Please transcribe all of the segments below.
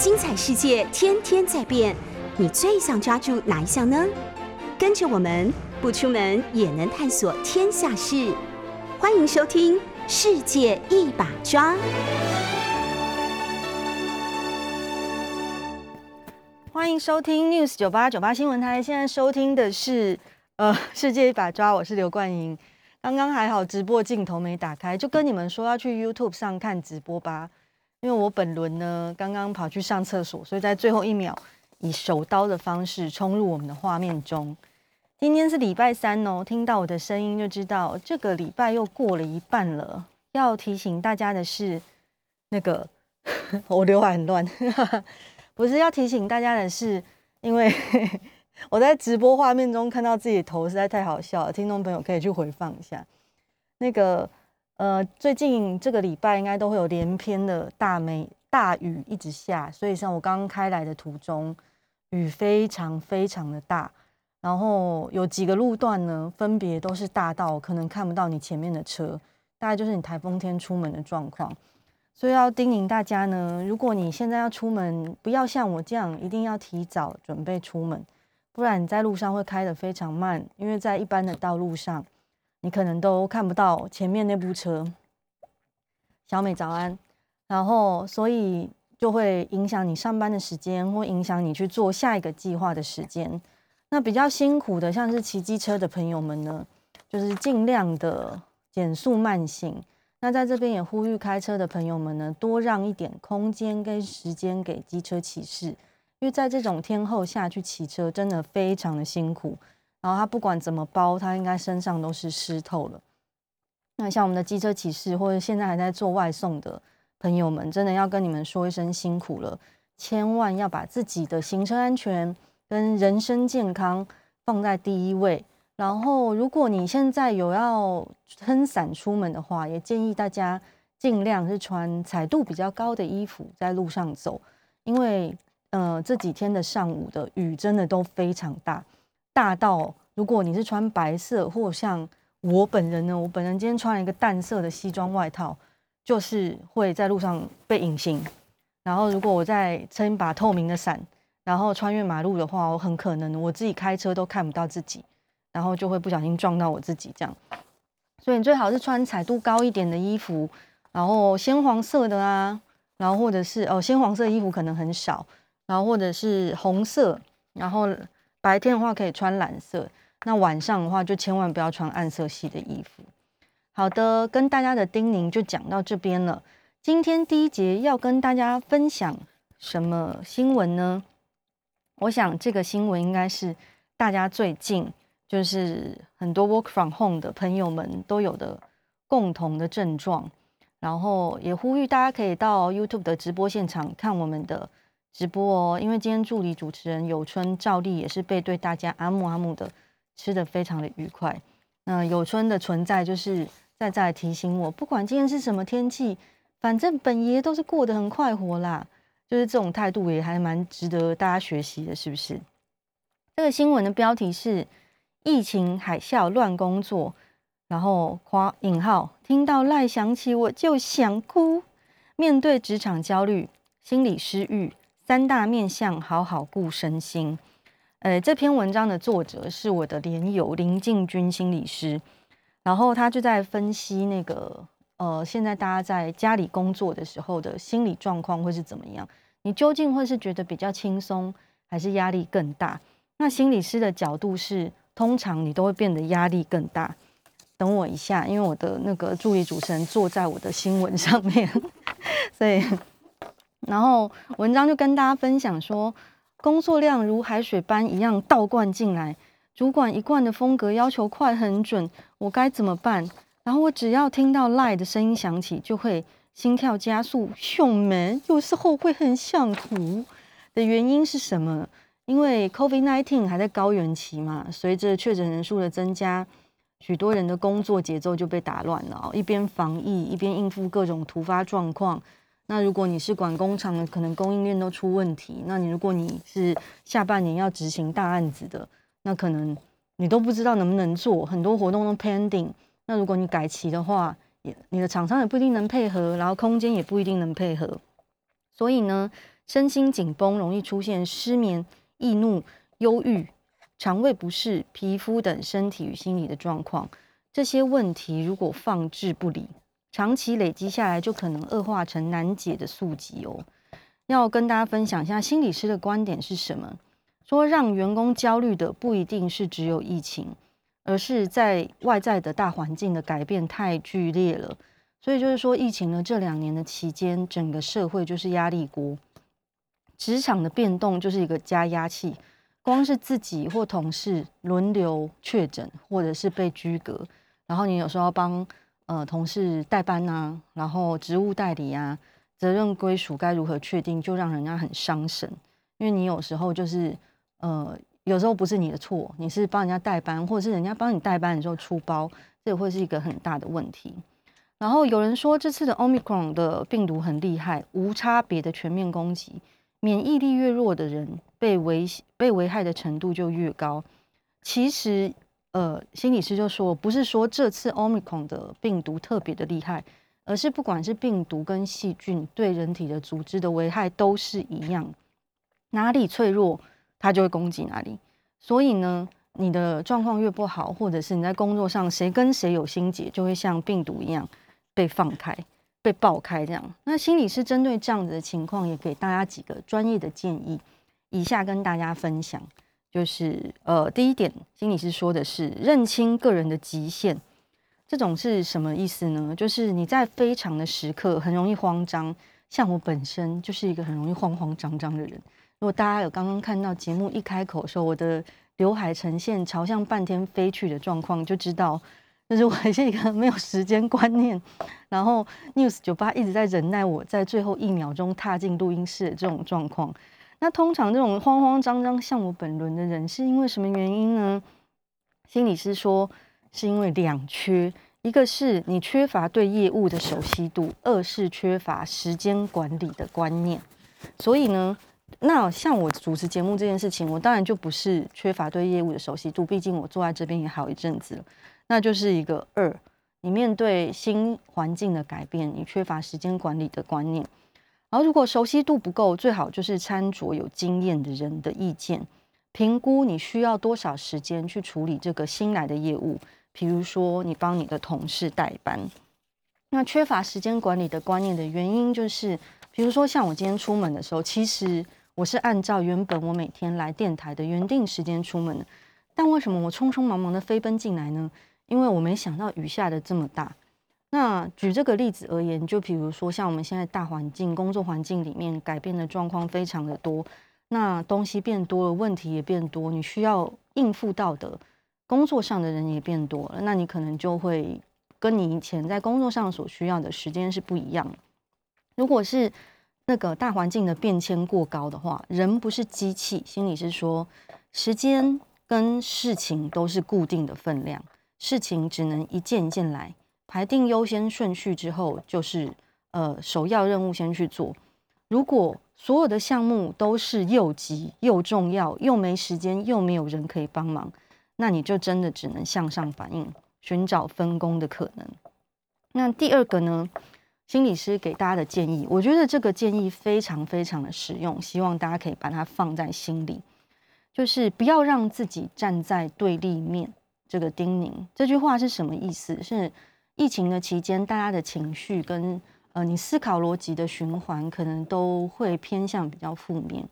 精彩世界天天在变，你最想抓住哪一项呢？跟着我们不出门也能探索天下事，欢迎收听《世界一把抓》。欢迎收听 News 九八九八新闻台，现在收听的是呃《世界一把抓》，我是刘冠英。刚刚还好，直播镜头没打开，就跟你们说要去 YouTube 上看直播吧。因为我本轮呢刚刚跑去上厕所，所以在最后一秒以手刀的方式冲入我们的画面中。今天是礼拜三哦，听到我的声音就知道这个礼拜又过了一半了。要提醒大家的是，那个 我刘海很乱，不是要提醒大家的是，因为。我在直播画面中看到自己的头实在太好笑了，听众朋友可以去回放一下。那个呃，最近这个礼拜应该都会有连篇的大梅大雨一直下，所以像我刚刚开来的途中，雨非常非常的大，然后有几个路段呢，分别都是大到可能看不到你前面的车，大概就是你台风天出门的状况。所以要叮咛大家呢，如果你现在要出门，不要像我这样，一定要提早准备出门。不然你在路上会开得非常慢，因为在一般的道路上，你可能都看不到前面那部车。小美早安，然后所以就会影响你上班的时间，或影响你去做下一个计划的时间。那比较辛苦的，像是骑机车的朋友们呢，就是尽量的减速慢行。那在这边也呼吁开车的朋友们呢，多让一点空间跟时间给机车骑士。因为在这种天候下去骑车，真的非常的辛苦。然后他不管怎么包，他应该身上都是湿透了。那像我们的机车骑士，或者现在还在做外送的朋友们，真的要跟你们说一声辛苦了。千万要把自己的行车安全跟人身健康放在第一位。然后，如果你现在有要撑伞出门的话，也建议大家尽量是穿彩度比较高的衣服在路上走，因为。呃，这几天的上午的雨真的都非常大，大到如果你是穿白色，或像我本人呢，我本人今天穿了一个淡色的西装外套，就是会在路上被隐形。然后如果我再撑一把透明的伞，然后穿越马路的话，我很可能我自己开车都看不到自己，然后就会不小心撞到我自己这样。所以你最好是穿彩度高一点的衣服，然后鲜黄色的啊，然后或者是哦，鲜黄色衣服可能很少。然后或者是红色，然后白天的话可以穿蓝色，那晚上的话就千万不要穿暗色系的衣服。好的，跟大家的叮咛就讲到这边了。今天第一节要跟大家分享什么新闻呢？我想这个新闻应该是大家最近就是很多 work from home 的朋友们都有的共同的症状，然后也呼吁大家可以到 YouTube 的直播现场看我们的。直播哦，因为今天助理主持人有春照例也是背对大家阿木阿木的，吃的非常的愉快。那有春的存在就是在在提醒我，不管今天是什么天气，反正本爷都是过得很快活啦。就是这种态度也还蛮值得大家学习的，是不是？这个新闻的标题是“疫情海啸乱工作”，然后夸引号，听到赖想起我就想哭，面对职场焦虑、心理失郁。三大面向，好好顾身心。呃，这篇文章的作者是我的连友林进军心理师，然后他就在分析那个呃，现在大家在家里工作的时候的心理状况会是怎么样？你究竟会是觉得比较轻松，还是压力更大？那心理师的角度是，通常你都会变得压力更大。等我一下，因为我的那个助理主持人坐在我的新闻上面，所以。然后文章就跟大家分享说，工作量如海水般一样倒灌进来，主管一贯的风格要求快很准，我该怎么办？然后我只要听到赖的声音响起，就会心跳加速，胸闷，有时候会很想哭。的原因是什么？因为 COVID-19 还在高原期嘛，随着确诊人数的增加，许多人的工作节奏就被打乱了，一边防疫，一边应付各种突发状况。那如果你是管工厂的，可能供应链都出问题。那你如果你是下半年要执行大案子的，那可能你都不知道能不能做，很多活动都 pending。那如果你改期的话，也你的厂商也不一定能配合，然后空间也不一定能配合。所以呢，身心紧绷，容易出现失眠、易怒、忧郁、肠胃不适、皮肤等身体与心理的状况。这些问题如果放置不理，长期累积下来，就可能恶化成难解的宿疾哦。要跟大家分享一下心理师的观点是什么？说让员工焦虑的不一定是只有疫情，而是在外在的大环境的改变太剧烈了。所以就是说，疫情呢这两年的期间，整个社会就是压力锅。职场的变动就是一个加压器，光是自己或同事轮流确诊，或者是被居隔，然后你有时候要帮呃同事代班啊，然后职务代理啊，责任归属该如何确定，就让人家很伤神。因为你有时候就是呃有时候不是你的错，你是帮人家代班，或者是人家帮你代班的时候出包，这也会是一个很大的问题。然后有人说这次的 Omicron 的病毒很厉害，无差别的全面攻击。免疫力越弱的人，被危被危害的程度就越高。其实，呃，心理师就说，不是说这次 Omicron 的病毒特别的厉害，而是不管是病毒跟细菌对人体的组织的危害都是一样，哪里脆弱，它就会攻击哪里。所以呢，你的状况越不好，或者是你在工作上谁跟谁有心结，就会像病毒一样被放开。被爆开这样，那心理师针对这样子的情况，也给大家几个专业的建议，以下跟大家分享。就是呃，第一点，心理师说的是认清个人的极限，这种是什么意思呢？就是你在非常的时刻很容易慌张，像我本身就是一个很容易慌慌张张的人。如果大家有刚刚看到节目一开口的时候，我的刘海呈现朝向半天飞去的状况，就知道。就是我是一个没有时间观念，然后 News 酒吧一直在忍耐我在最后一秒钟踏进录音室的这种状况。那通常这种慌慌张张像我本轮的人是因为什么原因呢？心理师说是因为两缺，一个是你缺乏对业务的熟悉度，二是缺乏时间管理的观念。所以呢，那像我主持节目这件事情，我当然就不是缺乏对业务的熟悉度，毕竟我坐在这边也好一阵子了。那就是一个二，你面对新环境的改变，你缺乏时间管理的观念。然后，如果熟悉度不够，最好就是参酌有经验的人的意见，评估你需要多少时间去处理这个新来的业务。比如说，你帮你的同事代班。那缺乏时间管理的观念的原因，就是比如说像我今天出门的时候，其实我是按照原本我每天来电台的原定时间出门的，但为什么我匆匆忙忙的飞奔进来呢？因为我没想到雨下的这么大。那举这个例子而言，就比如说像我们现在大环境、工作环境里面改变的状况非常的多，那东西变多了，问题也变多，你需要应付到的工作上的人也变多了，那你可能就会跟你以前在工作上所需要的时间是不一样的。如果是那个大环境的变迁过高的话，人不是机器，心理是说，时间跟事情都是固定的分量。事情只能一件一件来，排定优先顺序之后，就是呃首要任务先去做。如果所有的项目都是又急又重要，又没时间，又没有人可以帮忙，那你就真的只能向上反映，寻找分工的可能。那第二个呢，心理师给大家的建议，我觉得这个建议非常非常的实用，希望大家可以把它放在心里，就是不要让自己站在对立面。这个叮咛这句话是什么意思？是疫情的期间，大家的情绪跟呃你思考逻辑的循环，可能都会偏向比较负面。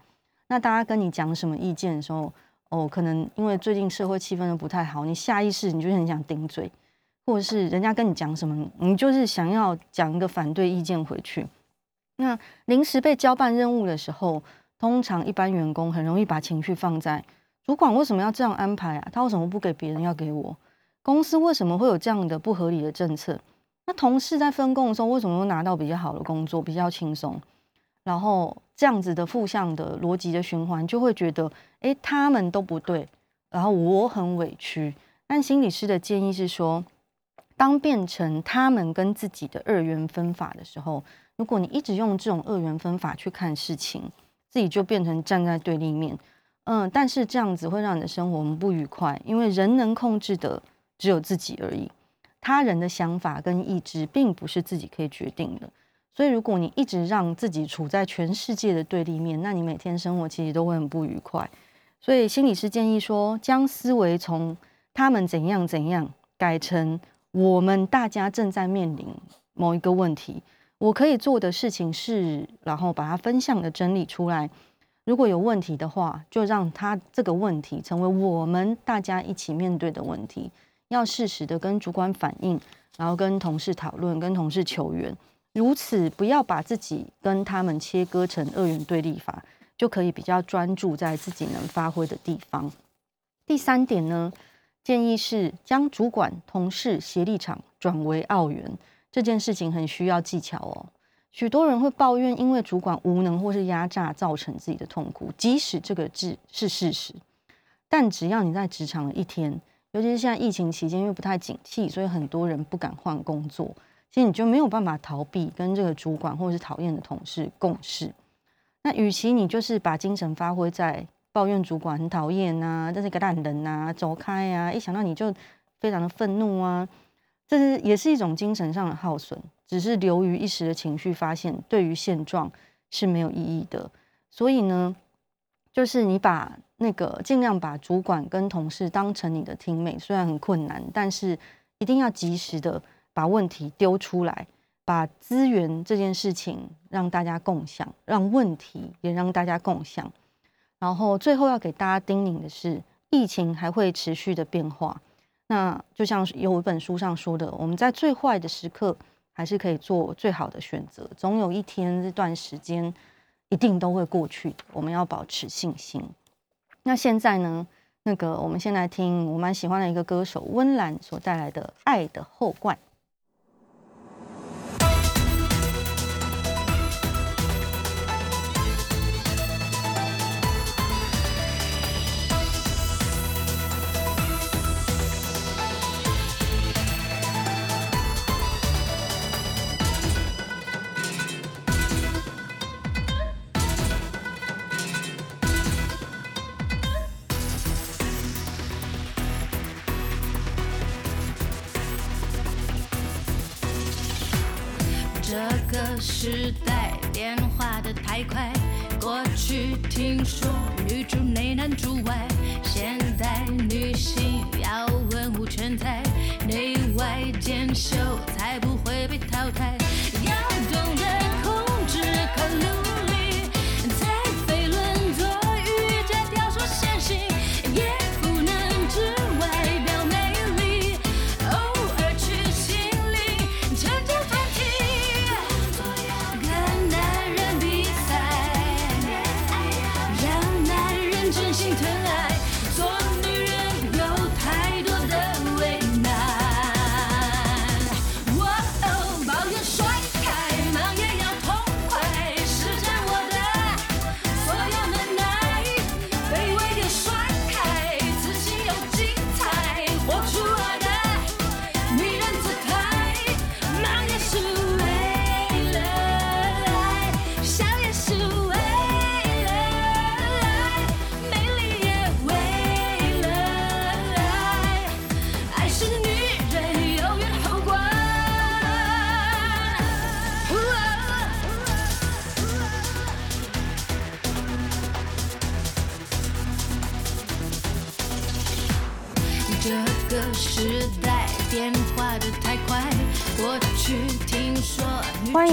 那大家跟你讲什么意见的时候，哦，可能因为最近社会气氛都不太好，你下意识你就很想顶嘴，或者是人家跟你讲什么，你就是想要讲一个反对意见回去。那临时被交办任务的时候，通常一般员工很容易把情绪放在。主管为什么要这样安排啊？他为什么不给别人要给我？公司为什么会有这样的不合理的政策？那同事在分工的时候为什么会拿到比较好的工作，比较轻松？然后这样子的负向的逻辑的循环，就会觉得，诶，他们都不对，然后我很委屈。但心理师的建议是说，当变成他们跟自己的二元分法的时候，如果你一直用这种二元分法去看事情，自己就变成站在对立面。嗯，但是这样子会让你的生活不愉快，因为人能控制的只有自己而已，他人的想法跟意志并不是自己可以决定的。所以如果你一直让自己处在全世界的对立面，那你每天生活其实都会很不愉快。所以心理师建议说，将思维从他们怎样怎样改成我们大家正在面临某一个问题，我可以做的事情是，然后把它分项的整理出来。如果有问题的话，就让他这个问题成为我们大家一起面对的问题，要适时的跟主管反映，然后跟同事讨论，跟同事求援，如此不要把自己跟他们切割成二元对立法，就可以比较专注在自己能发挥的地方。第三点呢，建议是将主管同事协力场转为澳元，这件事情很需要技巧哦。许多人会抱怨，因为主管无能或是压榨造成自己的痛苦，即使这个字是事实，但只要你在职场一天，尤其是现在疫情期间，因为不太景气，所以很多人不敢换工作，其实你就没有办法逃避跟这个主管或者是讨厌的同事共事。那与其你就是把精神发挥在抱怨主管很讨厌啊，这是个烂人啊，走开啊，一想到你就非常的愤怒啊。这是也是一种精神上的耗损，只是流于一时的情绪，发现对于现状是没有意义的。所以呢，就是你把那个尽量把主管跟同事当成你的听妹虽然很困难，但是一定要及时的把问题丢出来，把资源这件事情让大家共享，让问题也让大家共享。然后最后要给大家叮咛的是，疫情还会持续的变化。那就像有一本书上说的，我们在最坏的时刻还是可以做最好的选择。总有一天，这段时间一定都会过去。我们要保持信心。那现在呢？那个，我们先来听我蛮喜欢的一个歌手温岚所带来的《爱的后冠》。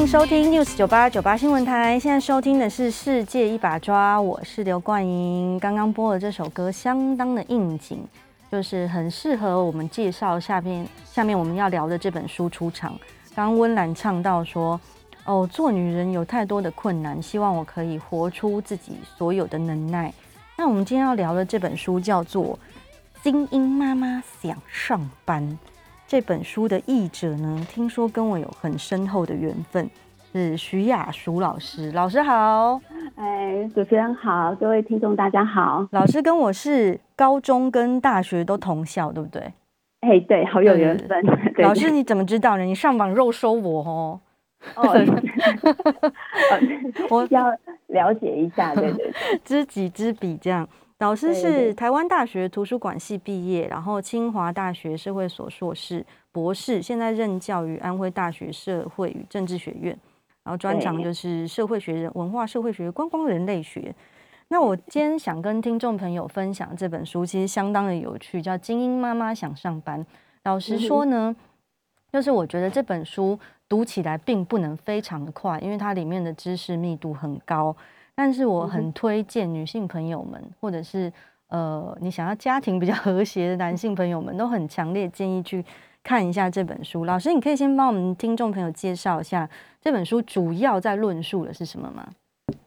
收听 News 九八九八新闻台。现在收听的是《世界一把抓》，我是刘冠莹。刚刚播的这首歌相当的应景，就是很适合我们介绍下面下面我们要聊的这本书出场。刚刚温岚唱到说：“哦，做女人有太多的困难，希望我可以活出自己所有的能耐。”那我们今天要聊的这本书叫做《精英妈妈想上班》。这本书的译者呢，听说跟我有很深厚的缘分，是徐雅淑老师。老师好，哎，主持人好，各位听众大家好。老师跟我是高中跟大学都同校，对不对？哎，对，好有缘分。对 对，老师你怎么知道呢？你上网肉搜我哦。哦，我要了解一下，对对对，知己知彼这样。老师是台湾大学图书馆系毕业，然后清华大学社会所硕士、博士，现在任教于安徽大学社会与政治学院。然后专长就是社会学人、文化社会学、观光人类学。那我今天想跟听众朋友分享这本书，其实相当的有趣，叫《精英妈妈想上班》。老实说呢，就是我觉得这本书读起来并不能非常的快，因为它里面的知识密度很高。但是我很推荐女性朋友们，或者是呃你想要家庭比较 和谐的男性朋友们，都很强烈建议去看一下这本书。老师，你可以先帮我们听众朋友介绍一下这本书主要在论述的是什么吗？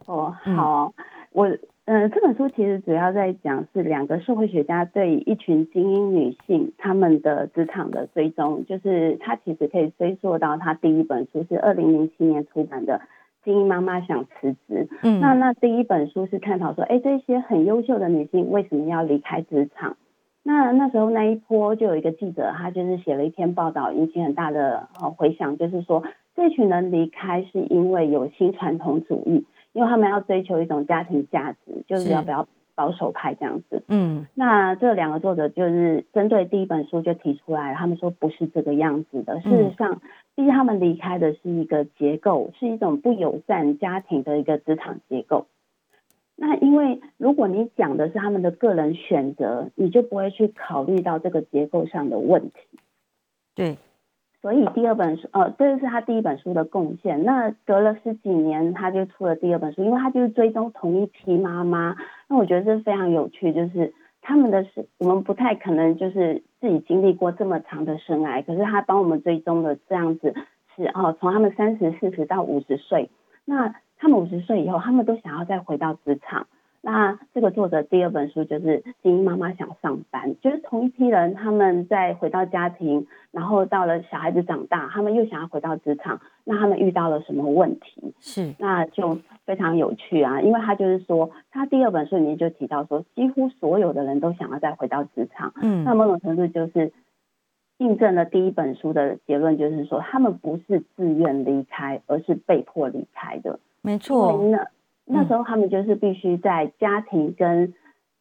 哦，好。嗯我呃，这本书其实主要在讲是两个社会学家对一群精英女性她们的职场的追踪，就是他其实可以追溯到他第一本书是二零零七年出版的《精英妈妈想辞职》。嗯，那那第一本书是探讨说，哎，这些很优秀的女性为什么要离开职场？那那时候那一波就有一个记者，他就是写了一篇报道，引起很大的呃回响，就是说这群人离开是因为有新传统主义。因为他们要追求一种家庭价值，就是要比较保守派这样子。嗯，那这两个作者就是针对第一本书就提出来，他们说不是这个样子的。事实上，毕竟他们离开的是一个结构，是一种不友善家庭的一个职场结构。那因为如果你讲的是他们的个人选择，你就不会去考虑到这个结构上的问题。对。所以第二本书，呃，这个是他第一本书的贡献。那隔了十几年，他就出了第二本书，因为他就是追踪同一批妈妈。那我觉得这非常有趣，就是他们的是我们不太可能就是自己经历过这么长的生涯，可是他帮我们追踪的这样子是哦，从他们三十、四十到五十岁，那他们五十岁以后，他们都想要再回到职场。那这个作者第二本书就是《精英妈妈想上班》，就是同一批人，他们在回到家庭，然后到了小孩子长大，他们又想要回到职场，那他们遇到了什么问题？是，那就非常有趣啊，因为他就是说，他第二本书里面就提到说，几乎所有的人都想要再回到职场，嗯，那某种程度就是印证了第一本书的结论，就是说他们不是自愿离开，而是被迫离开的，没错。那时候他们就是必须在家庭跟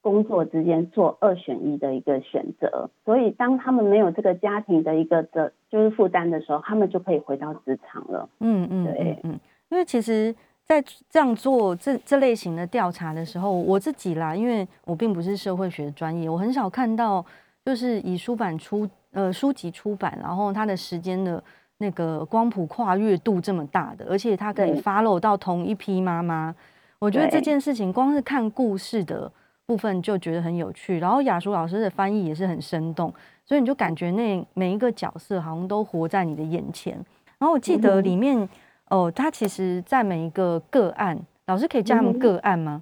工作之间做二选一的一个选择，所以当他们没有这个家庭的一个责，就是负担的时候，他们就可以回到职场了。嗯嗯，对，嗯，因为其实，在这样做这这类型的调查的时候，我自己啦，因为我并不是社会学专业，我很少看到就是以书版出呃书籍出版，然后它的时间的那个光谱跨越度这么大的，而且它可以 follow 到同一批妈妈。我觉得这件事情光是看故事的部分就觉得很有趣，然后雅舒老师的翻译也是很生动，所以你就感觉那每一个角色好像都活在你的眼前。然后我记得里面哦，他其实在每一个个案，老师可以叫他们个案吗？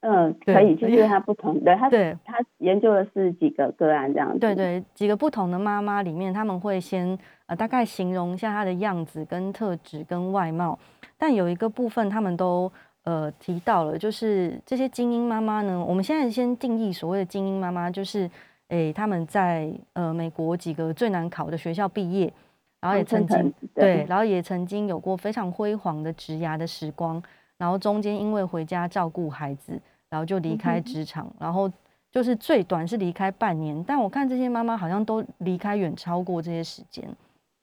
嗯，可以，就是他不同的，他对他研究的是几个个案这样子。对对，几个不同的妈妈里面，他们会先呃大概形容一下她的样子跟特质跟外貌，但有一个部分他们都。呃，提到了就是这些精英妈妈呢，我们现在先定义所谓的精英妈妈，就是诶，他们在呃美国几个最难考的学校毕业，然后也曾经对，然后也曾经有过非常辉煌的职涯的时光，然后中间因为回家照顾孩子，然后就离开职场，然后就是最短是离开半年，但我看这些妈妈好像都离开远超过这些时间。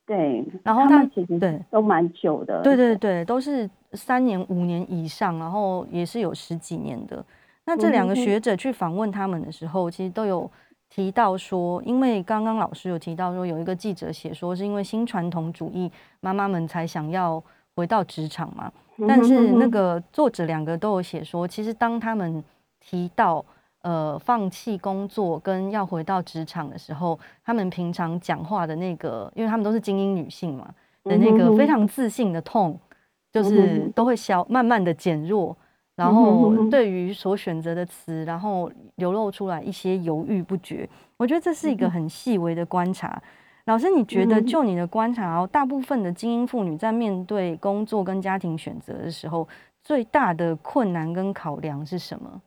对，然后他们其实对。都蛮久的，对对对，都是三年五年以上，然后也是有十几年的。那这两个学者去访问他们的时候，其实都有提到说，因为刚刚老师有提到说，有一个记者写说，是因为新传统主义妈妈们才想要回到职场嘛。但是那个作者两个都有写说，其实当他们提到。呃，放弃工作跟要回到职场的时候，他们平常讲话的那个，因为他们都是精英女性嘛，的那个非常自信的 tone，就是都会消慢慢的减弱，然后对于所选择的词，然后流露出来一些犹豫不决。我觉得这是一个很细微的观察。老师，你觉得就你的观察哦，大部分的精英妇女在面对工作跟家庭选择的时候，最大的困难跟考量是什么？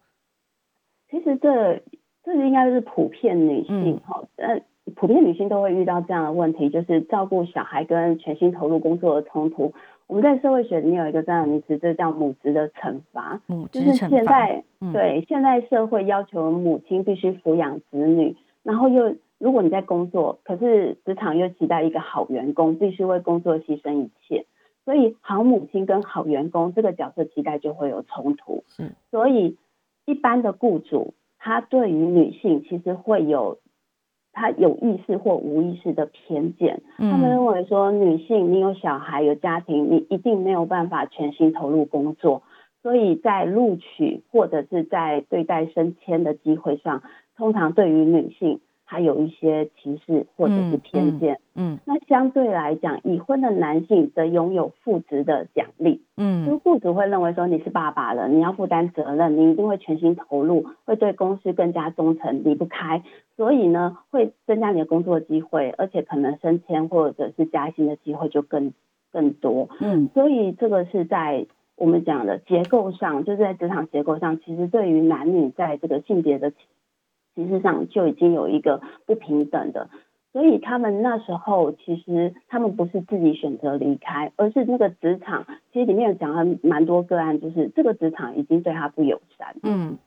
其实这这应该是普遍女性哈，嗯，普遍女性都会遇到这样的问题，就是照顾小孩跟全心投入工作的冲突。我们在社会学里面有一个这样的名词，这叫母职的惩罚。母职惩罚。就是现在，对，现在社会要求母亲必须抚养子女，然后又如果你在工作，可是职场又期待一个好员工，必须为工作牺牲一切。所以好母亲跟好员工这个角色期待就会有冲突。是，所以一般的雇主他对于女性其实会有他有意识或无意识的偏见，嗯、他们认为说女性你有小孩有家庭，你一定没有办法全心投入工作，所以在录取或者是在对待升迁的机会上，通常对于女性。还有一些歧视或者是偏见，嗯，那相对来讲，已婚的男性则拥有父职的奖励，嗯，就雇主会认为说你是爸爸了，你要负担责任，你一定会全心投入，会对公司更加忠诚，离不开，所以呢，会增加你的工作机会，而且可能升迁或者是加薪的机会就更更多，嗯，所以这个是在我们讲的结构上，就是在职场结构上，其实对于男女在这个性别的。其实上就已经有一个不平等的，所以他们那时候其实他们不是自己选择离开，而是那个职场其实里面有讲了蛮多个案，就是这个职场已经对他不友善，嗯，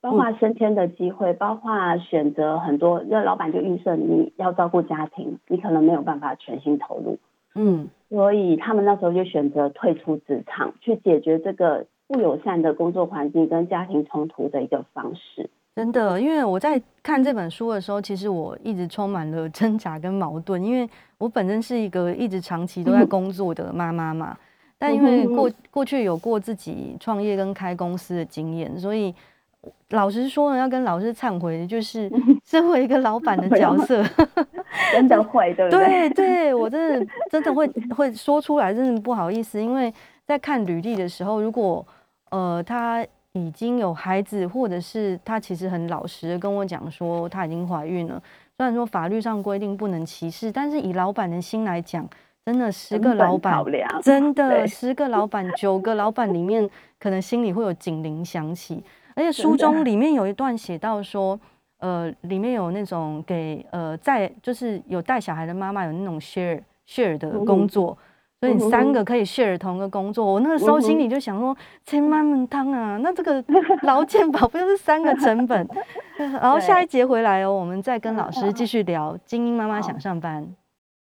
包括升迁的机会，包括选择很多，那老板就预设你要照顾家庭，你可能没有办法全心投入，嗯，所以他们那时候就选择退出职场，去解决这个不友善的工作环境跟家庭冲突的一个方式。真的，因为我在看这本书的时候，其实我一直充满了 挣扎跟矛盾。因为我本身是一个一直长期都在工作的妈妈嘛，但因为过过去有过自己创业跟开公司的经验，所以老实说呢，要跟老师忏悔，就是身为一个老板的角色，真的会，对不对？对对，我真的真的会会说出来，真的不好意思。因为在看履历的时候，如果呃他。已经有孩子，或者是她其实很老实的跟我讲说她已经怀孕了。虽然说法律上规定不能歧视，但是以老板的心来讲，真的十个老板，真的十个老板，九个老板里面可能心里会有警铃响起。而且书中里面有一段写到说，呃，里面有那种给呃在就是有带小孩的妈妈有那种 share share 的工作。所以你三个可以 share 同一个工作，我那个时候心里就想说，千万门当啊，那这个劳健保不就是三个成本？然后下一节回来哦，我们再跟老师继续聊。精英妈妈想上班，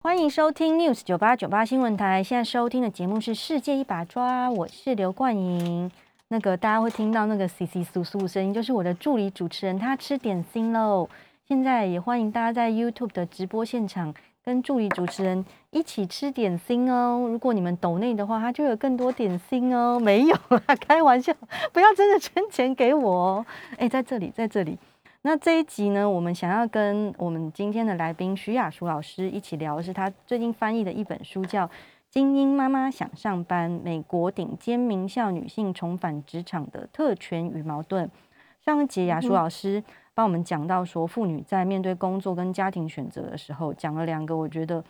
欢迎收听 News 九八九八新闻台。现在收听的节目是《世界一把抓》，我是刘冠莹。那个大家会听到那个窸窸窣窣的声音，就是我的助理主持人，他吃点心喽。现在也欢迎大家在 YouTube 的直播现场。跟助理主持人一起吃点心哦。如果你们抖内的话，他就有更多点心哦。没有啦，开玩笑，不要真的捐钱给我哦。哎，在这里，在这里。那这一集呢，我们想要跟我们今天的来宾徐雅淑老师一起聊的是他最近翻译的一本书，叫《精英妈妈想上班：美国顶尖名校女性重返职场的特权与矛盾》。上一集雅淑老师。帮我们讲到说，妇女在面对工作跟家庭选择的时候，讲了两个我觉得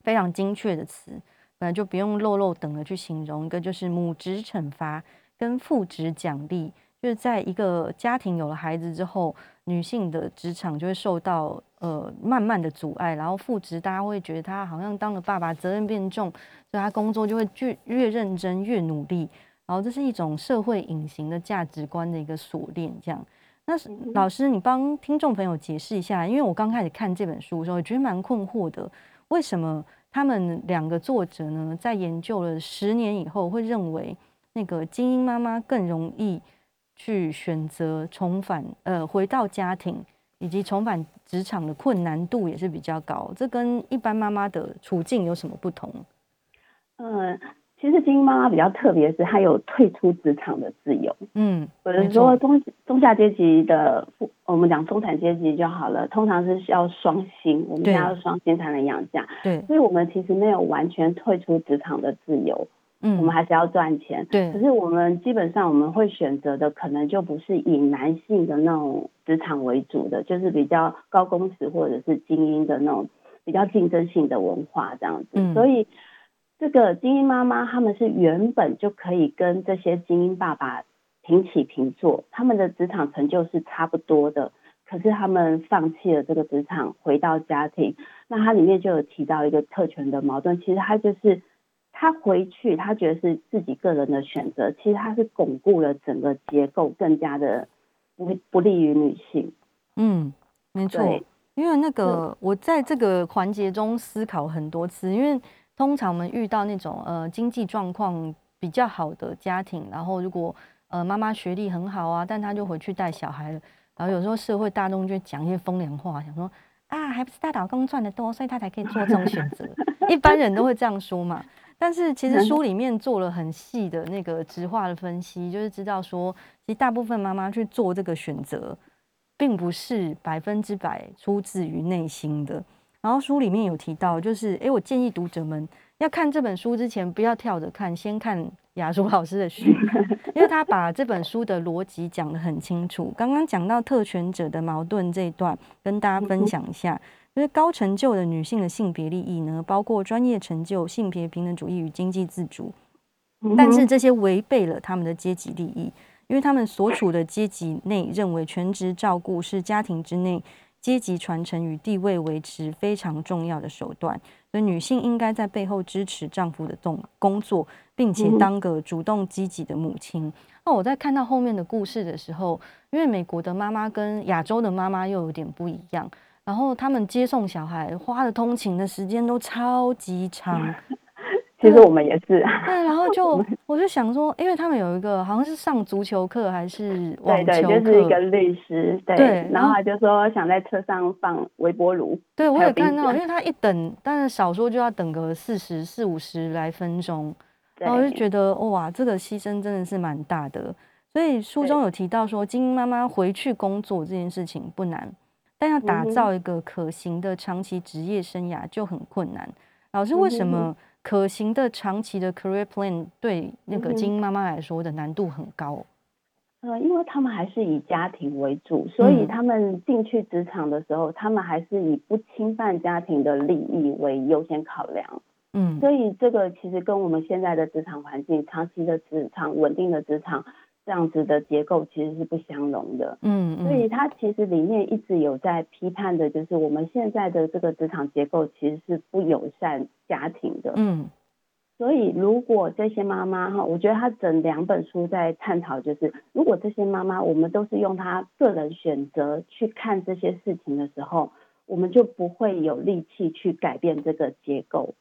非常精确的词，本来就不用漏漏等的去形容。一个就是母职惩罚跟父职奖励，就是在一个家庭有了孩子之后，女性的职场就会受到呃慢慢的阻碍，然后父职大家会觉得他好像当了爸爸责任变重，所以他工作就会越越认真越努力，然后这是一种社会隐形的价值观的一个锁链，这样。那老师，你帮听众朋友解释一下，因为我刚开始看这本书的时候，我觉得蛮困惑的。为什么他们两个作者呢，在研究了十年以后，会认为那个精英妈妈更容易去选择重返，呃，回到家庭，以及重返职场的困难度也是比较高？这跟一般妈妈的处境有什么不同？嗯。其实精英妈妈比较特别是，她有退出职场的自由。嗯，或者说中中下阶级的，我们讲中产阶级就好了，通常是需要双薪，我们家要双薪才能养家。对，所以我们其实没有完全退出职场的自由。嗯，我们还是要赚钱。对，可是我们基本上我们会选择的，可能就不是以男性的那种职场为主的，就是比较高工时或者是精英的那种比较竞争性的文化这样子。嗯，所以。这个精英妈妈，他们是原本就可以跟这些精英爸爸平起平坐，他们的职场成就是差不多的。可是他们放弃了这个职场，回到家庭。那它里面就有提到一个特权的矛盾，其实他就是他回去，他觉得是自己个人的选择，其实他是巩固了整个结构，更加的不不利于女性。嗯，没错。因为那个我在这个环节中思考很多次，因为。通常我们遇到那种呃经济状况比较好的家庭，然后如果呃妈妈学历很好啊，但她就回去带小孩了，然后有时候社会大众就讲一些风凉话，想说啊，还不是她老公赚的多，所以她才可以做这种选择。一般人都会这样说嘛。但是其实书里面做了很细的那个直化的分析，就是知道说，其实大部分妈妈去做这个选择，并不是百分之百出自于内心的。然后书里面有提到，就是诶，我建议读者们要看这本书之前，不要跳着看，先看雅茹老师的序，因为他把这本书的逻辑讲得很清楚。刚刚讲到特权者的矛盾这一段，跟大家分享一下。就是高成就的女性的性别利益呢，包括专业成就、性别平等主义与经济自主，但是这些违背了他们的阶级利益，因为他们所处的阶级内认为全职照顾是家庭之内阶级传承与地位维持非常重要的手段，所以女性应该在背后支持丈夫的动工作，并且当个主动积极的母亲。那我在看到后面的故事的时候，因为美国的妈妈跟亚洲的妈妈又有点不一样。然后他们接送小孩花的通勤的时间都超级长，其实我们也是啊。对，然后就我就想说，因为他们有一个好像是上足球课还是网球课，对对，就是一个律师，对。对，然后他就说想在车上放微波炉。对，我也看到，因为他一等，但是少说就要等个四十四五十来分钟，然后我就觉得哇，这个牺牲真的是蛮大的。所以书中有提到说，精英妈妈回去工作这件事情不难。但要打造一个可行的长期职业生涯就很困难。老师，为什么可行的长期的 career plan 对那个精英妈妈来说的难度很高？呃，因为他们还是以家庭为主，所以他们进去职场的时候，他们还是以不侵犯家庭的利益为优先考量。嗯，所以这个其实跟我们现在的职场环境、长期的职场、稳定的职场。这样子的结构其实是不相容的，嗯，嗯，所以它其实里面一直有在批判的，就是我们现在的这个职场结构其实是不友善家庭的，嗯，所以如果这些妈妈哈，我觉得他整两本书在探讨，就是如果这些妈妈我们都是用她个人选择去看这些事情的时候，我们就不会有力气去改变这个结构。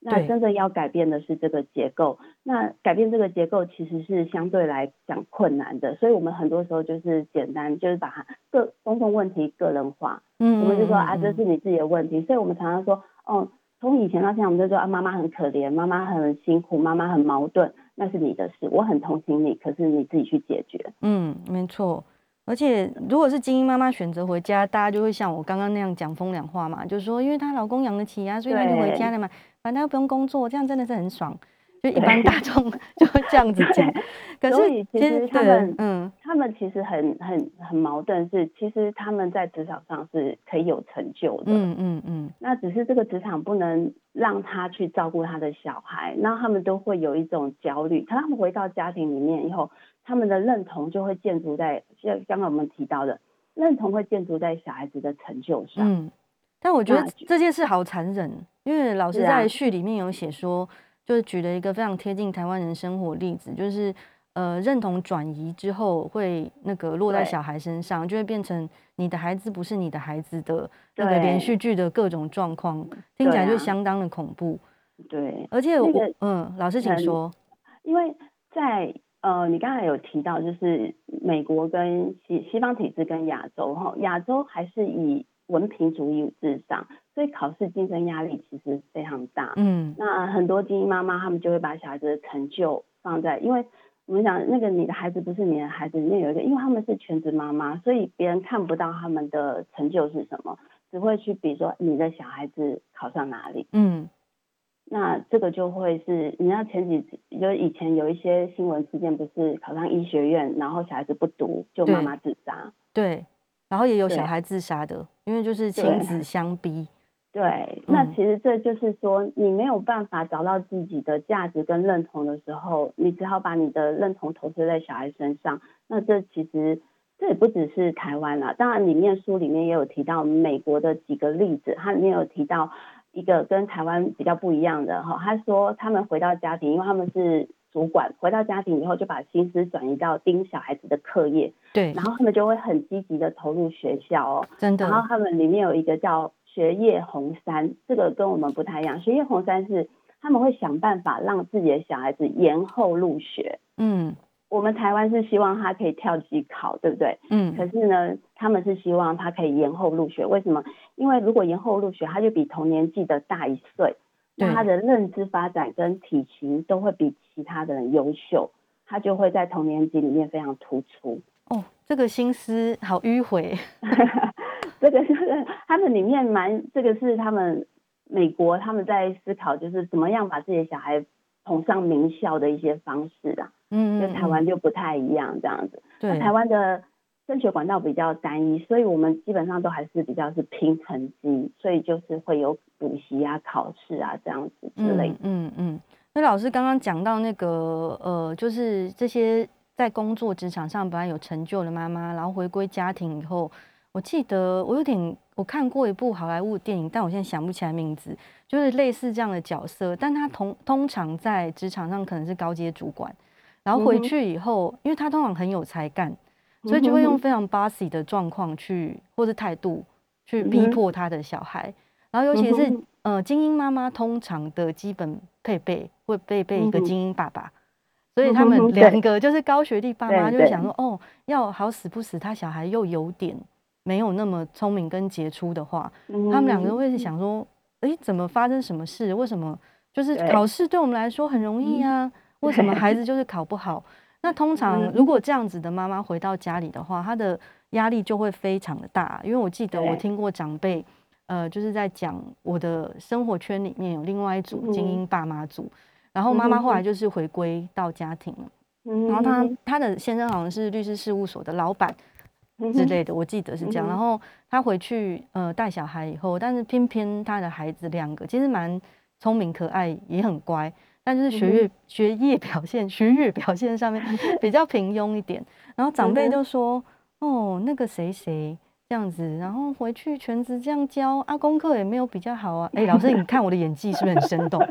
那真正要改变的是这个结构，那改变这个结构其实是相对来讲困难的，所以我们很多时候就是简单就是把它个公共问题个人化，嗯，我们就说啊，这是你自己的问题，所以我们常常说，哦，从以前到现在，我们就说啊，妈妈很可怜，妈妈很辛苦，妈妈很矛盾，那是你的事，我很同情你，可是你自己去解决，嗯，没错。而且，如果是精英妈妈选择回家，大家就会像我刚刚那样讲风凉话嘛，就是说，因为她老公养得起啊，所以她就回家了嘛，反正她又不用工作，这样真的是很爽。就一般大众 就会这样子讲。可是其实他们，嗯，他们其实很很很矛盾，是其实他们在职场上是可以有成就的，嗯嗯嗯。那只是这个职场不能让他去照顾他的小孩，那他们都会有一种焦虑。他们回到家庭里面以后。他们的认同就会建筑在，像刚刚我们提到的，认同会建筑在小孩子的成就上。嗯，但我觉得这件事好残忍，因为老师在序里面有写说，就是举了一个非常贴近台湾人生活例子，就是呃认同转移之后会那个落在小孩身上，就会变成你的孩子不是你的孩子的那个连续剧的各种状况，听起来就相当的恐怖。对，而且我嗯，老师请说，因为在。呃，你刚才有提到，就是美国跟西西方体制跟亚洲哈，亚洲还是以文凭主义至上，所以考试竞争压力其实非常大。嗯，那很多精英妈妈他们就会把小孩子的成就放在，因为我们讲那个你的孩子不是你的孩子，里面有一个，因为他们是全职妈妈，所以别人看不到他们的成就是什么，只会去比如说你的小孩子考上哪里。嗯。那这个就会是，你知道前几就以前有一些新闻事件，不是考上医学院，然后小孩子不读，就妈妈自杀。对，然后也有小孩自杀的，因为就是亲子相逼。对，嗯、那其实这就是说，你没有办法找到自己的价值跟认同的时候，你只好把你的认同投射在小孩身上。那这其实这也不只是台湾啦，当然里面书里面也有提到美国的几个例子，它里面有提到。一个跟台湾比较不一样的哈，他说他们回到家庭，因为他们是主管，回到家庭以后就把心思转移到盯小孩子的课业，对，然后他们就会很积极的投入学校哦，真的。然后他们里面有一个叫学业红山，这个跟我们不太一样，学业红山是他们会想办法让自己的小孩子延后入学。嗯，我们台湾是希望他可以跳级考，对不对？嗯，可是呢，他们是希望他可以延后入学。为什么？因为如果延后入学，他就比同年纪的大一岁，那他的认知发展跟体型都会比其他的人优秀，他就会在同年级里面非常突出。哦，这个心思好迂回。这个是他们里面蛮，这个是他们美国他们在思考，就是怎么样把自己的小孩捧上名校的一些方式啊。嗯，跟台湾就不太一样，这样子。对，台湾的升学管道比较单一，所以我们基本上都还是比较是拼成绩，所以就是会有补习啊、考试啊这样子之类的。嗯嗯。那、嗯、老师刚刚讲到那个呃，就是这些。在工作职场上本来有成就的妈妈，然后回归家庭以后，我记得我有点我看过一部好莱坞电影，但我现在想不起来名字，就是类似这样的角色，但他通通常在职场上可能是高阶主管，然后回去以后，因为他通常很有才干，所以就会用非常 bossy 的状况去或者态度去逼迫他的小孩，然后尤其是呃精英妈妈通常的基本配备会配备一个精英爸爸。所以他们两个就是高学历爸妈，就会想说，哦，要好死不死，他小孩又有点没有那么聪明跟杰出的话，他们两个都会想说，哎，怎么发生什么事？为什么？就是考试对我们来说很容易啊？为什么孩子就是考不好？那通常如果这样子的妈妈回到家里的话，她的压力就会非常的大。因为我记得我听过长辈，呃，就是在讲我的生活圈里面有另外一组精英爸妈组。然后妈妈后来就是回归到家庭了，然后她她的先生好像是律师事务所的老板之类的，我记得是这样。然后他回去呃带小孩以后，但是偏偏他的孩子两个其实蛮聪明可爱，也很乖，但就是学业 学业表现学业表现上面比较平庸一点。然后长辈就说：“哦，那个谁谁这样子，然后回去全职这样教啊，功课也没有比较好啊。”哎，老师，你看我的演技是不是很生动？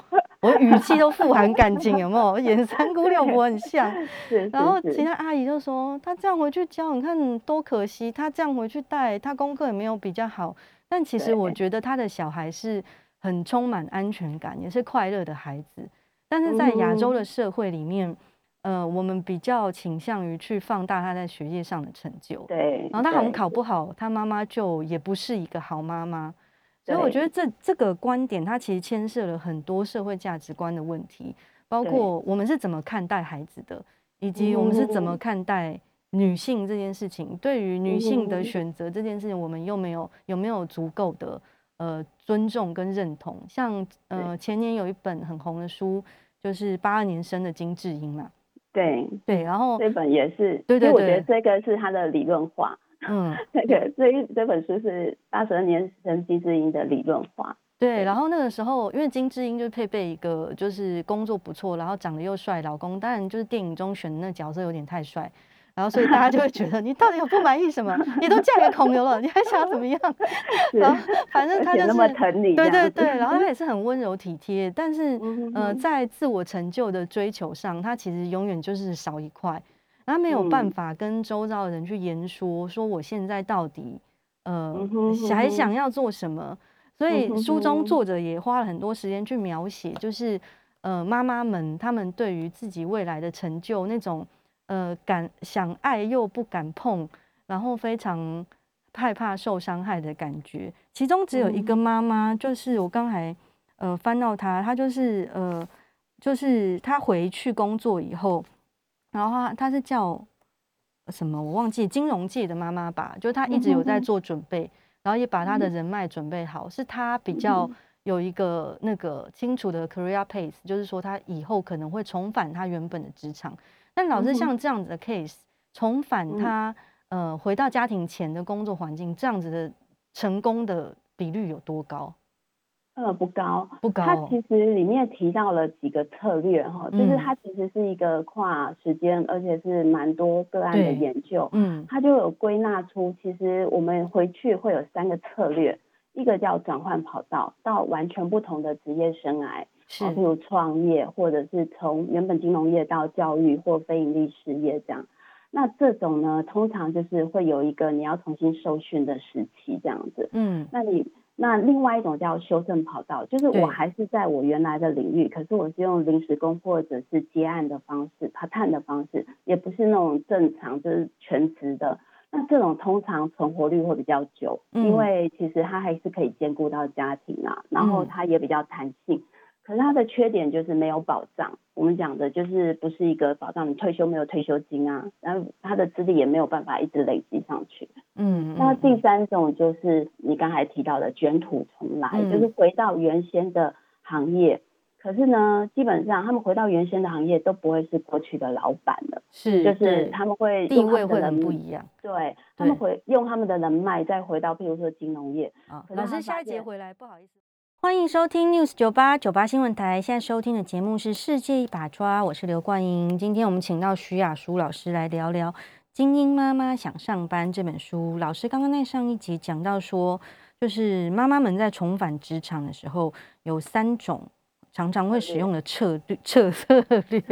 我语气都富含感情，有没有？演三姑六婆很像。然后其他阿姨就说：“他这样回去教，你看多可惜。他这样回去带，他功课也没有比较好。但其实我觉得他的小孩是很充满安全感，也是快乐的孩子。但是在亚洲的社会里面，呃，我们比较倾向于去放大他在学业上的成就。对。然后他好像考不好，他妈妈就也不是一个好妈妈。”所以我觉得这这个观点，它其实牵涉了很多社会价值观的问题，包括我们是怎么看待孩子的，以及我们是怎么看待女性这件事情。对于女性的选择这件事情，我们又没有有没有足够的呃尊重跟认同？像呃前年有一本很红的书，就是八二年生的金智英嘛。对对，然后这本也是，对对对，我觉得这个是他的理论化。嗯，这个这一这本书是八十二年生金智英的理论化。对，然后那个时候，因为金智英就配备一个就是工作不错，然后长得又帅老公，当然就是电影中选的那角色有点太帅，然后所以大家就会觉得你到底有不满意什么？你都嫁给孔刘了，你还想要怎么样？然后反正他就是那么疼你，对对对，然后他也是很温柔体贴，但是呃，在自我成就的追求上，他其实永远就是少一块。他没有办法跟周遭的人去言说，说我现在到底呃还想要做什么，所以书中作者也花了很多时间去描写，就是呃妈妈们他们对于自己未来的成就那种呃敢想爱又不敢碰，然后非常害怕受伤害的感觉。其中只有一个妈妈，就是我刚才呃翻到她，她就是呃就是她回去工作以后。然后她她是叫什么？我忘记金融界的妈妈吧，就是他一直有在做准备，然后也把她的人脉准备好，是她比较有一个那个清楚的 career pace，就是说他以后可能会重返他原本的职场。但老师像这样子的 case，重返他呃回到家庭前的工作环境，这样子的成功的比率有多高？呃，不高，不高。它其实里面提到了几个策略哈，就是它其实是一个跨时间，而且是蛮多个案的研究。嗯，它就有归纳出，其实我们回去会有三个策略，一个叫转换跑道，到完全不同的职业生涯，是，譬如创业，或者是从原本金融业到教育或非营利事业这样。那这种呢，通常就是会有一个你要重新受训的时期这样子。嗯，那你。那另外一种叫修正跑道，就是我还是在我原来的领域，可是我是用临时工或者是接案的方式，part time 的方式，也不是那种正常就是全职的。那这种通常存活率会比较久，嗯、因为其实它还是可以兼顾到家庭啊，然后它也比较弹性。嗯、可是它的缺点就是没有保障，我们讲的就是不是一个保障，你退休没有退休金啊，然后他的资历也没有办法一直累积上去。嗯，那第三种就是你刚才提到的卷土重来，嗯、就是回到原先的行业。可是呢，基本上他们回到原先的行业都不会是过去的老板了，是，就是他们会地位会很不一样，对，对他们回用他们的人脉再回到，譬如说金融业。啊，老师下一节回来，不好意思，欢迎收听 News 九八九八新闻台，现在收听的节目是《世界一把抓》，我是刘冠英，今天我们请到徐雅淑老师来聊聊《精英妈妈想上班》这本书。老师刚刚在上一集讲到说，就是妈妈们在重返职场的时候有三种。常常会使用的策略、策 策略，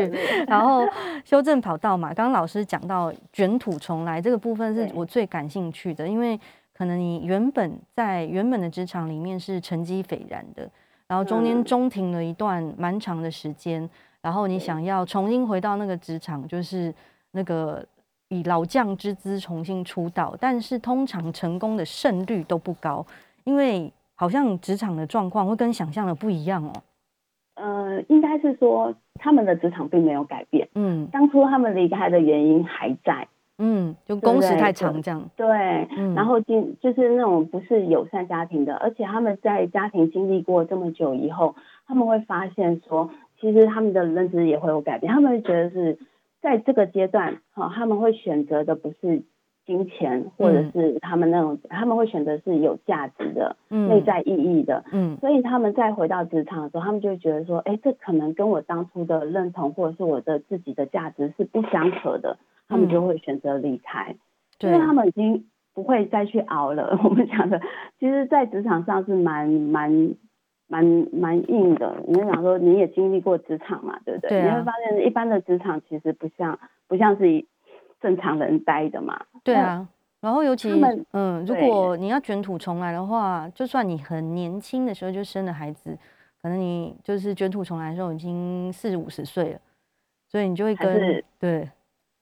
然后修正跑道嘛。刚刚老师讲到卷土重来这个部分是我最感兴趣的，因为可能你原本在原本的职场里面是成绩斐然的，然后中间中停了一段蛮长的时间，然后你想要重新回到那个职场，就是那个以老将之姿重新出道，但是通常成功的胜率都不高，因为好像职场的状况会跟想象的不一样哦。呃，应该是说他们的职场并没有改变，嗯，当初他们离开的原因还在，嗯，就工时太长这样，对，然后经就是那种不是友善家庭的，而且他们在家庭经历过这么久以后，他们会发现说，其实他们的认知也会有改变，他们会觉得是在这个阶段，哈，他们会选择的不是。金钱，或者是他们那种，嗯、他们会选择是有价值的、嗯、内在意义的，嗯，所以他们再回到职场的时候，他们就会觉得说，哎、欸，这可能跟我当初的认同，或者是我的自己的价值是不相合的，他们就会选择离开，嗯、因为他们已经不会再去熬了。我们讲的，其实，在职场上是蛮蛮蛮蛮硬的。你就想说，你也经历过职场嘛，对不对？对啊、你会发现，一般的职场其实不像不像是一。正常人待的嘛，对啊，然后尤其嗯，如果你要卷土重来的话，就算你很年轻的时候就生了孩子，可能你就是卷土重来的时候已经四五十岁了，所以你就会跟对，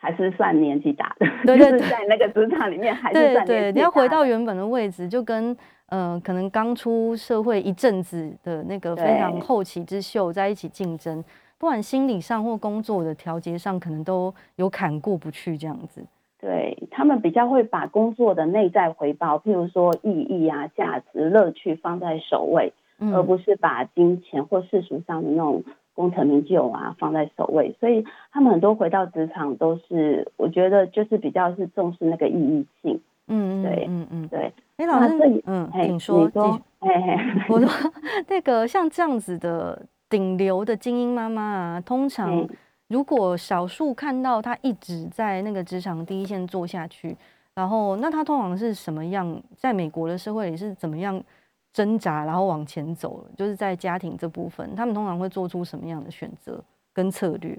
还是算年纪大的，对对对，在那个职场里面还是算年纪大的，对，你要回到原本的位置，就跟嗯、呃，可能刚出社会一阵子的那个非常后起之秀在一起竞争。不管心理上或工作的调节上，可能都有坎过不去这样子。对，他们比较会把工作的内在回报，譬如说意义啊、价值、乐趣放在首位，嗯、而不是把金钱或世俗上的那种功成名就啊放在首位。所以他们很多回到职场都是，我觉得就是比较是重视那个意义性。嗯对嗯嗯对。哎，老师，嗯，请说，嘿嘿，我说那个像这样子的。顶流的精英妈妈啊，通常如果少数看到她一直在那个职场第一线做下去，然后那她通常是什么样？在美国的社会里是怎么样挣扎，然后往前走？就是在家庭这部分，他们通常会做出什么样的选择跟策略？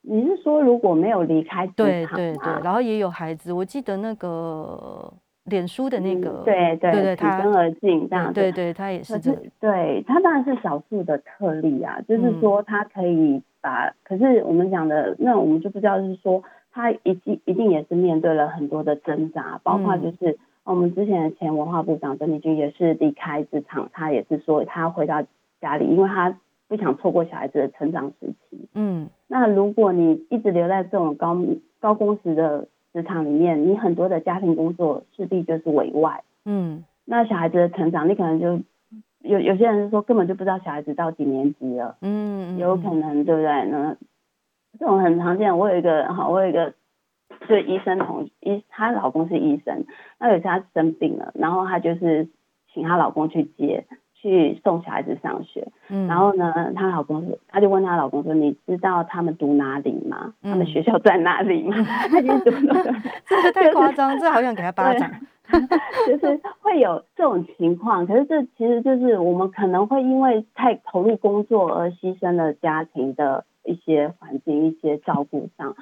你是说如果没有离开？对对对，然后也有孩子，我记得那个。脸书的那个，嗯、对对对，他身而进这样，对对，他也是这个，对他当然是少数的特例啊，就是说他可以把，嗯、可是我们讲的那我们就不知道，是说他一定一定也是面对了很多的挣扎，包括就是、嗯、我们之前的前文化部长曾丽君也是离开职场，他也是说他回到家里，因为他不想错过小孩子的成长时期。嗯，那如果你一直留在这种高高工时的。职场里面，你很多的家庭工作势必就是委外，嗯，那小孩子的成长，你可能就有有些人是说根本就不知道小孩子到几年级了，嗯，有可能对不对？那这种很常见。我有一个哈，我有一个就医生同医，她老公是医生，那有一次她生病了，然后她就是请她老公去接。去送小孩子上学，嗯，然后呢，她老公说，她就问她老公说：“你知道他们读哪里吗？嗯、他们学校在哪里吗？”他就读那个，这个太夸张，这好想给他巴掌。就是会有这种情况，可是这其实就是我们可能会因为太投入工作而牺牲了家庭的一些环境、一些照顾上，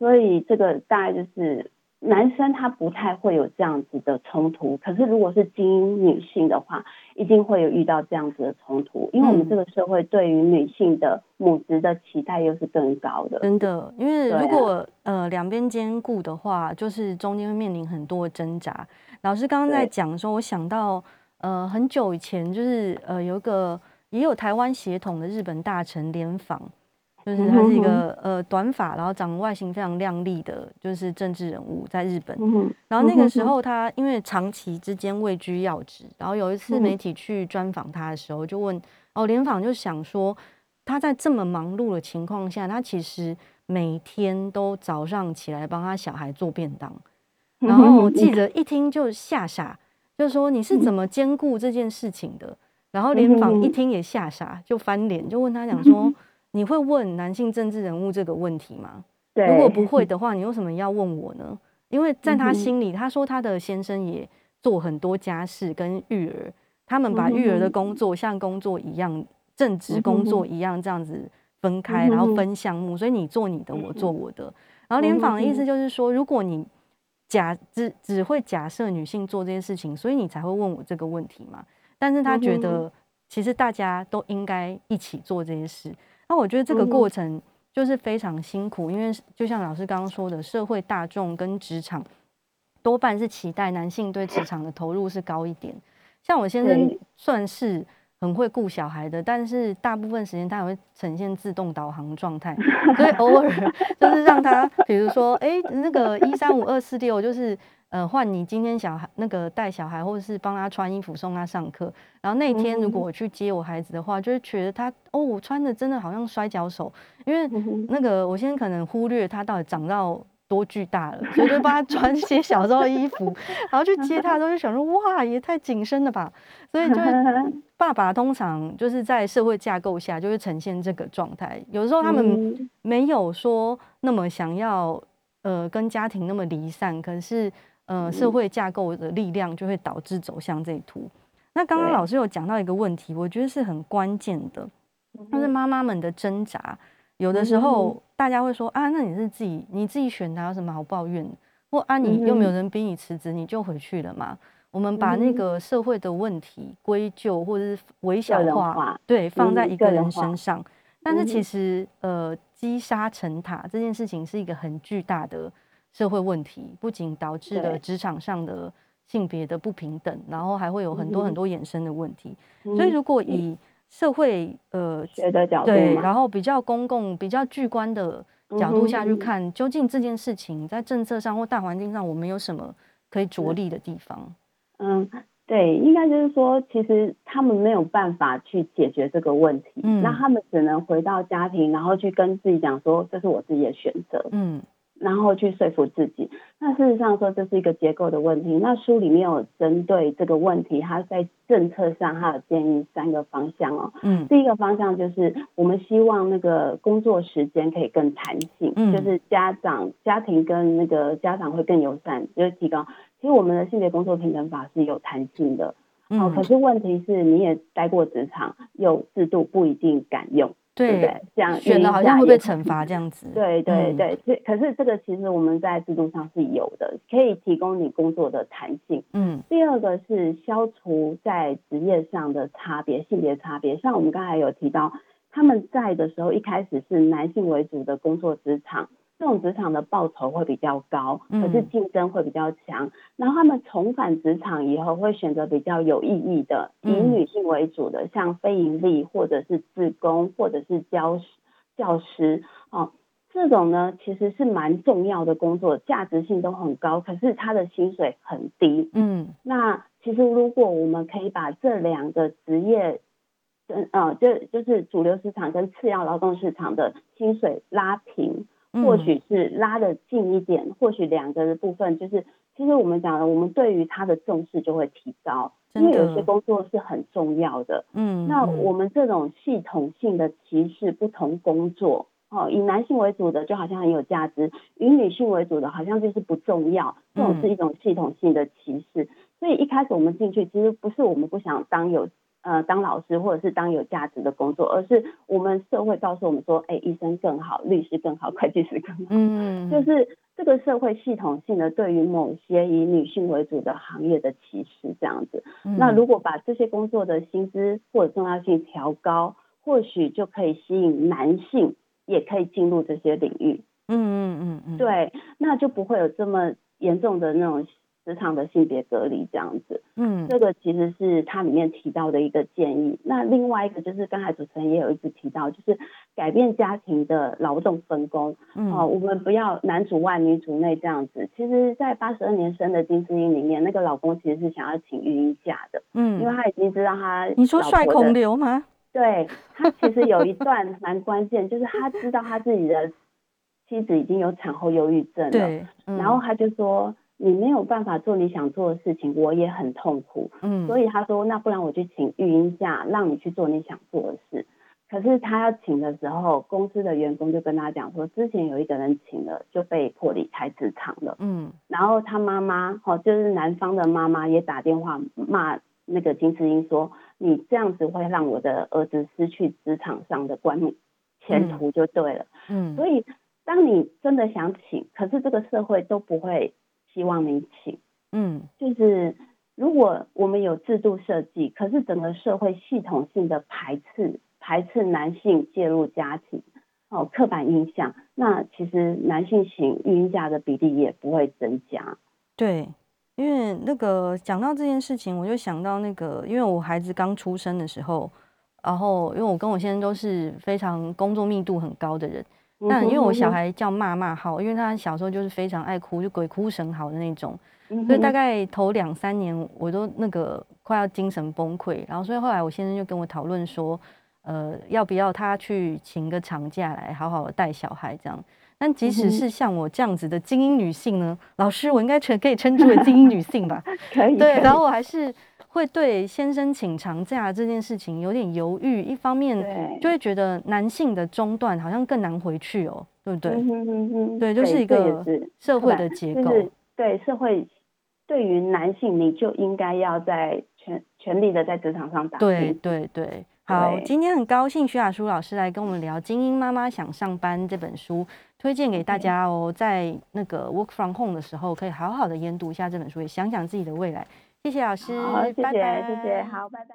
所以这个大概就是男生他不太会有这样子的冲突，可是如果是精英女性的话，一定会有遇到这样子的冲突，因为我们这个社会对于女性的母职的期待又是更高的。真的，因为如果、啊、呃两边兼顾的话，就是中间会面临很多的挣扎。老师刚刚在讲的时候，我想到呃很久以前，就是呃有一个也有台湾血统的日本大臣联访。就是他是一个呃短发，然后长得外形非常靓丽的，就是政治人物在日本。然后那个时候他因为长期之间位居要职，然后有一次媒体去专访他的时候，就问哦，联访就想说他在这么忙碌的情况下，他其实每天都早上起来帮他小孩做便当。然后记者一听就吓傻，就说你是怎么兼顾这件事情的？然后联访一听也吓傻，就翻脸就问他讲 说。你会问男性政治人物这个问题吗？对，如果 不会的话，你为什么要问我呢？因为在他心里，他说他的先生也做很多家事跟育儿，他们把育儿的工作像工作一样，正职工作一样这样子分开，然后分项目，所以你做你的，我做我的。然后联访的意思就是说，如果你假只只会假设女性做这些事情，所以你才会问我这个问题嘛。但是他觉得其实大家都应该一起做这些事。那我觉得这个过程就是非常辛苦，因为就像老师刚刚说的，社会大众跟职场多半是期待男性对职场的投入是高一点。像我先生算是很会顾小孩的，但是大部分时间他也会呈现自动导航状态，所以偶尔 就是让他，比如说，哎，那个一三五二四六就是。呃，换你今天小孩那个带小孩，或者是帮他穿衣服送他上课。然后那天如果我去接我孩子的话，就是觉得他哦，我穿的真的好像摔跤手，因为那个我先可能忽略他到底长到多巨大了，所以就帮他穿一些小时候的衣服，然后去接他的时候就想说哇，也太紧身了吧。所以就是 爸爸通常就是在社会架构下就会呈现这个状态。有时候他们没有说那么想要呃跟家庭那么离散，可是。呃，社会架构的力量就会导致走向这一途。那刚刚老师有讲到一个问题，我觉得是很关键的，就是妈妈们的挣扎。有的时候大家会说啊，那你是自己你自己选的，有什么好抱怨？或啊，你又没有人逼你辞职，你就回去了嘛。我们把那个社会的问题归咎或者是微小化，对，放在一个人身上。但是其实呃，积沙成塔这件事情是一个很巨大的。社会问题不仅导致了职场上的性别的不平等，然后还会有很多很多衍生的问题。所以，如果以社会呃对，然后比较公共、比较巨观的角度下去看，究竟这件事情在政策上或大环境上，我们有什么可以着力的地方？嗯，对，应该就是说，其实他们没有办法去解决这个问题，嗯，那他们只能回到家庭，然后去跟自己讲说，这是我自己的选择，嗯。然后去说服自己。那事实上说，这是一个结构的问题。那书里面有针对这个问题，它在政策上它有建议三个方向哦。嗯。第一个方向就是我们希望那个工作时间可以更弹性，嗯，就是家长家庭跟那个家长会更友善，就是提高。其实我们的性别工作平等法是有弹性的，嗯。哦，可是问题是你也待过职场，有制度不一定敢用。对，对，对，这样选的好像会被惩罚这样子。对对对，嗯、可是这个其实我们在制度上是有的，可以提供你工作的弹性。嗯。第二个是消除在职业上的差别，性别差别。像我们刚才有提到，他们在的时候一开始是男性为主的工作职场。这种职场的报酬会比较高，可是竞争会比较强。嗯、然后他们重返职场以后，会选择比较有意义的，以女性为主的，嗯、像非营利或者是自工或者是教教师哦，这种呢其实是蛮重要的工作，价值性都很高，可是他的薪水很低。嗯，那其实如果我们可以把这两个职业，嗯、呃，就就是主流市场跟次要劳动市场的薪水拉平。或许是拉得近一点，或许两个的部分就是，其实我们讲的，我们对于他的重视就会提高，因为有些工作是很重要的。嗯，那我们这种系统性的歧视不同工作，哦，以男性为主的就好像很有价值，以女性为主的好像就是不重要，这种是一种系统性的歧视。所以一开始我们进去，其实不是我们不想当有。呃，当老师或者是当有价值的工作，而是我们社会告诉我们说，哎、欸，医生更好，律师更好，会计师更好，嗯，就是这个社会系统性的对于某些以女性为主的行业的歧视这样子。嗯、那如果把这些工作的薪资或者重要性调高，或许就可以吸引男性也可以进入这些领域。嗯嗯嗯嗯，对，那就不会有这么严重的那种。职场的性别隔离这样子，嗯，这个其实是它里面提到的一个建议。那另外一个就是刚才主持人也有一直提到，就是改变家庭的劳动分工。嗯，哦，我们不要男主外女主内这样子。其实，在八十二年生的金智英里面，那个老公其实是想要请育婴假的。嗯，因为他已经知道他。你说帅孔刘吗？对，他其实有一段蛮关键，就是他知道他自己的妻子已经有产后忧郁症了。嗯，然后他就说。你没有办法做你想做的事情，我也很痛苦。嗯，所以他说，那不然我就请育婴假，让你去做你想做的事。可是他要请的时候，公司的员工就跟他讲说，之前有一个人请了，就被迫离开职场了。嗯，然后他妈妈，哦，就是男方的妈妈也打电话骂那个金智英说，你这样子会让我的儿子失去职场上的冠前途就对了。嗯，所以当你真的想请，可是这个社会都不会。希望你请，嗯，就是如果我们有制度设计，可是整个社会系统性的排斥，排斥男性介入家庭，哦，刻板印象，那其实男性请育婴假的比例也不会增加。对，因为那个讲到这件事情，我就想到那个，因为我孩子刚出生的时候，然后因为我跟我先生都是非常工作密度很高的人。那因为我小孩叫骂骂号，因为他小时候就是非常爱哭，就鬼哭神嚎的那种，所以大概头两三年我都那个快要精神崩溃，然后所以后来我先生就跟我讨论说，呃，要不要他去请个长假来好好的带小孩这样。但即使是像我这样子的精英女性呢，老师我应该称可以称之为精英女性吧？可以。对，然后我还是。会对先生请长假这件事情有点犹豫，一方面就会觉得男性的中断好像更难回去哦，对不对？嗯哼嗯哼对，就是一个社会的结构。就是、对社会，对于男性，你就应该要在全全力的在职场上打拼。对对对，好，今天很高兴徐雅舒老师来跟我们聊《精英妈妈想上班》这本书，推荐给大家哦，在那个 work from home 的时候，可以好好的研读一下这本书，也想想自己的未来。谢谢老师，好，谢谢，拜拜谢谢，好，拜拜。